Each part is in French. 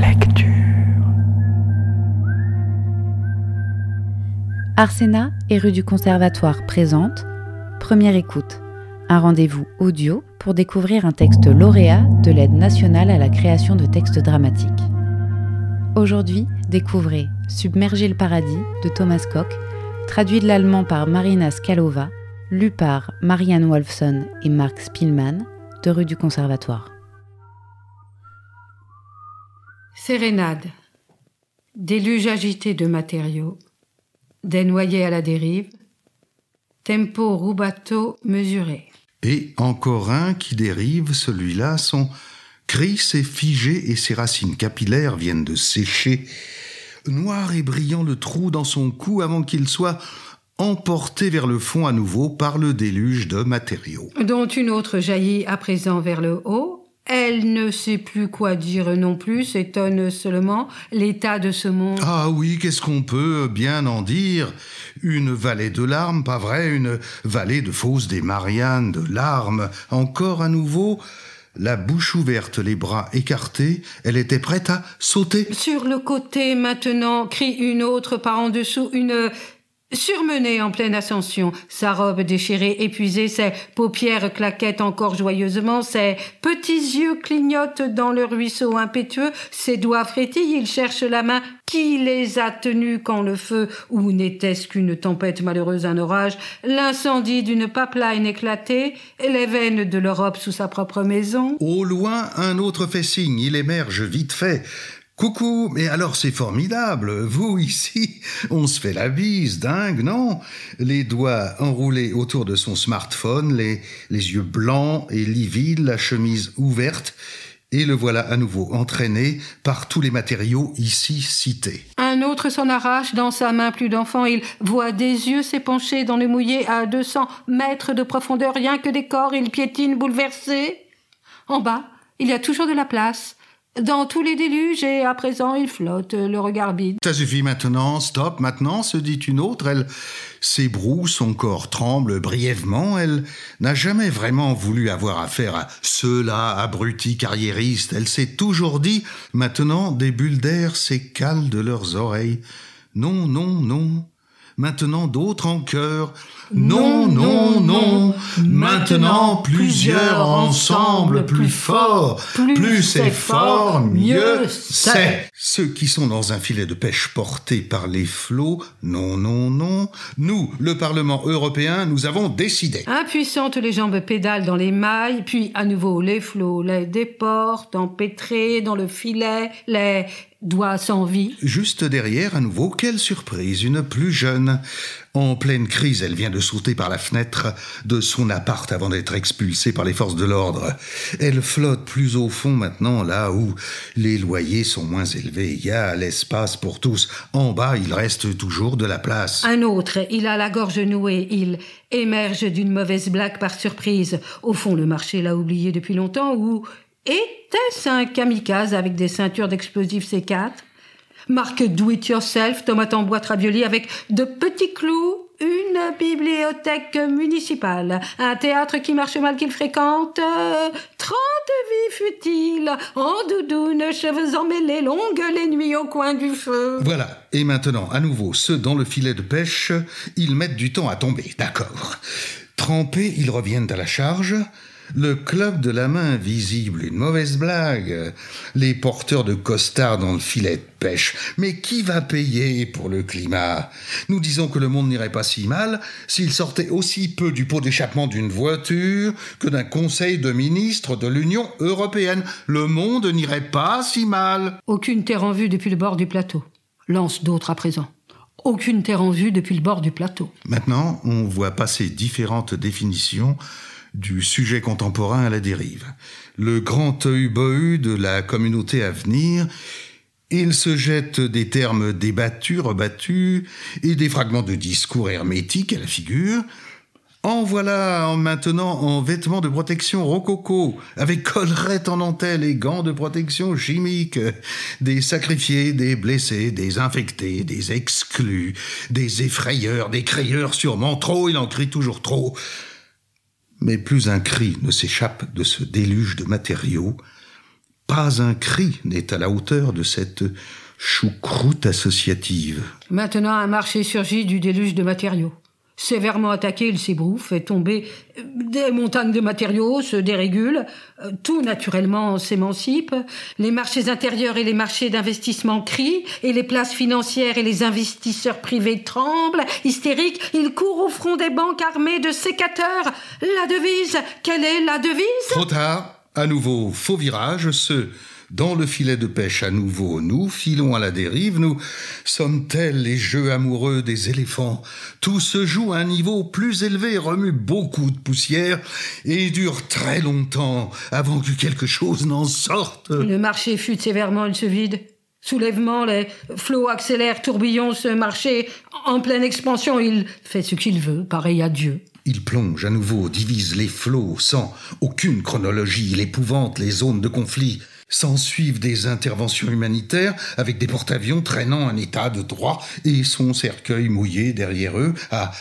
Lecture. Arsena et rue du Conservatoire présente Première écoute, un rendez-vous audio pour découvrir un texte lauréat de l'aide nationale à la création de textes dramatiques. Aujourd'hui, découvrez Submerger le paradis de Thomas Koch, traduit de l'allemand par Marina Skalova, lu par Marianne Wolfson et Marc Spielmann de rue du Conservatoire. Sérénade. Déluge agité de matériaux. Des noyés à la dérive. Tempo rubato mesuré. Et encore un qui dérive, celui-là, son cri s'est figé et ses racines capillaires viennent de sécher. Noir et brillant le trou dans son cou avant qu'il soit emporté vers le fond à nouveau par le déluge de matériaux. Dont une autre jaillit à présent vers le haut. Elle ne sait plus quoi dire non plus, s'étonne seulement l'état de ce monde. Ah oui, qu'est-ce qu'on peut bien en dire? Une vallée de larmes, pas vrai? Une vallée de fausses des Mariannes, de larmes. Encore à nouveau la bouche ouverte, les bras écartés, elle était prête à sauter. Sur le côté maintenant, crie une autre par en dessous, une Surmenée en pleine ascension, sa robe déchirée, épuisée, ses paupières claquettent encore joyeusement, ses petits yeux clignotent dans le ruisseau impétueux, ses doigts frétillent, il cherche la main qui les a tenus quand le feu, ou n'était-ce qu'une tempête malheureuse, un orage, l'incendie d'une pipeline éclatée, les veines de l'Europe sous sa propre maison. Au loin, un autre fait signe, il émerge vite fait. Coucou, mais alors c'est formidable. Vous ici, on se fait la bise, dingue, non? Les doigts enroulés autour de son smartphone, les, les yeux blancs et livides, la chemise ouverte, et le voilà à nouveau entraîné par tous les matériaux ici cités. Un autre s'en arrache dans sa main plus d'enfant. Il voit des yeux s'épancher dans le mouillé à 200 mètres de profondeur, rien que des corps. Il piétine bouleversé. En bas, il y a toujours de la place dans tous les déluges et à présent il flotte, le regard vide. Ça suffit maintenant, stop maintenant, se dit une autre. Elle s'ébroue, son corps tremble brièvement. Elle n'a jamais vraiment voulu avoir affaire à ceux-là, abrutis carriéristes. Elle s'est toujours dit, maintenant des bulles d'air s'écalent de leurs oreilles. Non, non, non. Maintenant d'autres en chœur. Non, non, non. Maintenant plusieurs ensemble, plus fort. Plus c'est fort, mieux c'est. Ceux qui sont dans un filet de pêche porté par les flots. Non, non, non. Nous, le Parlement européen, nous avons décidé. Impuissantes, les jambes pédalent dans les mailles, puis à nouveau les flots les déportent, empêtrés dans le filet, les doit vie. Juste derrière, à nouveau, quelle surprise, une plus jeune. En pleine crise, elle vient de sauter par la fenêtre de son appart avant d'être expulsée par les forces de l'ordre. Elle flotte plus au fond maintenant, là où les loyers sont moins élevés. Il y a l'espace pour tous. En bas, il reste toujours de la place. Un autre, il a la gorge nouée, il émerge d'une mauvaise blague par surprise. Au fond, le marché l'a oublié depuis longtemps, ou était-ce un kamikaze avec des ceintures d'explosifs C4 Marque Do It Yourself, tomate en boîte ravioli avec de petits clous, une bibliothèque municipale, un théâtre qui marche mal qu'il fréquente, trente vies futiles, en doudoune, cheveux emmêlés, longues les nuits au coin du feu. Voilà. Et maintenant, à nouveau, ceux dans le filet de pêche, ils mettent du temps à tomber, d'accord. Trempés, ils reviennent à la charge. Le club de la main invisible, une mauvaise blague. Les porteurs de costards dans le filet de pêche. Mais qui va payer pour le climat? Nous disons que le monde n'irait pas si mal s'il sortait aussi peu du pot d'échappement d'une voiture que d'un conseil de ministres de l'Union européenne. Le monde n'irait pas si mal. Aucune terre en vue depuis le bord du plateau. Lance d'autres à présent. Aucune terre en vue depuis le bord du plateau. Maintenant, on voit passer différentes définitions du sujet contemporain à la dérive. Le grand œil de la communauté à venir, il se jette des termes débattus, rebattus, et des fragments de discours hermétiques à la figure. En voilà maintenant en vêtements de protection rococo, avec collerette en dentelle et gants de protection chimique, des sacrifiés, des blessés, des infectés, des exclus, des effrayeurs, des crieurs sûrement trop, il en crie toujours trop. Mais plus un cri ne s'échappe de ce déluge de matériaux, Pas un cri n'est à la hauteur de cette choucroute associative. Maintenant, un marché surgit du déluge de matériaux. Sévèrement attaqué, il s'ébrouffe, fait tomber des montagnes de matériaux, se dérégule, euh, tout naturellement s'émancipe, les marchés intérieurs et les marchés d'investissement crient, et les places financières et les investisseurs privés tremblent, hystériques, ils courent au front des banques armées de sécateurs. La devise, quelle est la devise? Trop tard, à nouveau, faux virage, ce dans le filet de pêche à nouveau, nous filons à la dérive, nous sommes tels les jeux amoureux des éléphants? Tout se joue à un niveau plus élevé, remue beaucoup de poussière et dure très longtemps avant que quelque chose n'en sorte. Le marché fut sévèrement, il se vide. Soulèvement, les flots accélèrent, tourbillons ce marché en pleine expansion. Il fait ce qu'il veut, pareil à Dieu. Il plonge à nouveau, divise les flots sans aucune chronologie, il épouvante les zones de conflit. S'en suivent des interventions humanitaires avec des porte-avions traînant un état de droit et son cercueil mouillé derrière eux à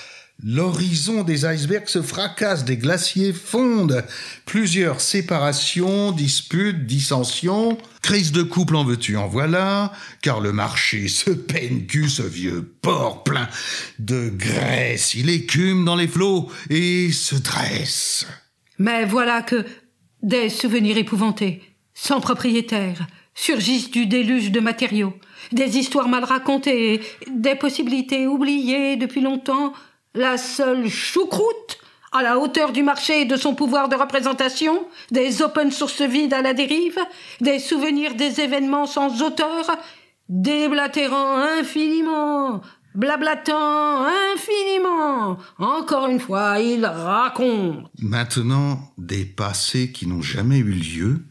L'horizon des icebergs se fracasse, des glaciers fondent. Plusieurs séparations, disputes, dissensions. Crise de couple en veux-tu, en voilà, car le marché se peine cul, ce vieux porc plein de graisse. Il écume dans les flots et se dresse. Mais voilà que des souvenirs épouvantés, sans propriétaire, surgissent du déluge de matériaux, des histoires mal racontées, des possibilités oubliées depuis longtemps, la seule choucroute à la hauteur du marché et de son pouvoir de représentation, des open sources vides à la dérive, des souvenirs des événements sans auteur, déblatérant infiniment, blablatant infiniment. Encore une fois, il raconte. Maintenant, des passés qui n'ont jamais eu lieu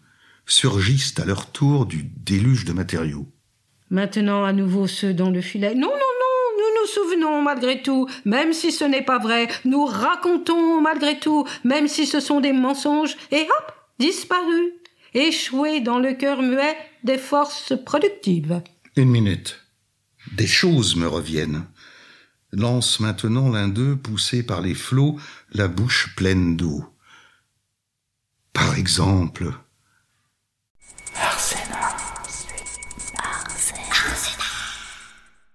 surgissent à leur tour du déluge de matériaux. Maintenant, à nouveau ceux dans le filet. Non, non, non, nous nous souvenons malgré tout, même si ce n'est pas vrai. Nous racontons malgré tout, même si ce sont des mensonges. Et hop, disparu, échoué dans le cœur muet des forces productives. Une minute. Des choses me reviennent. Lance maintenant l'un d'eux, poussé par les flots, la bouche pleine d'eau. Par exemple,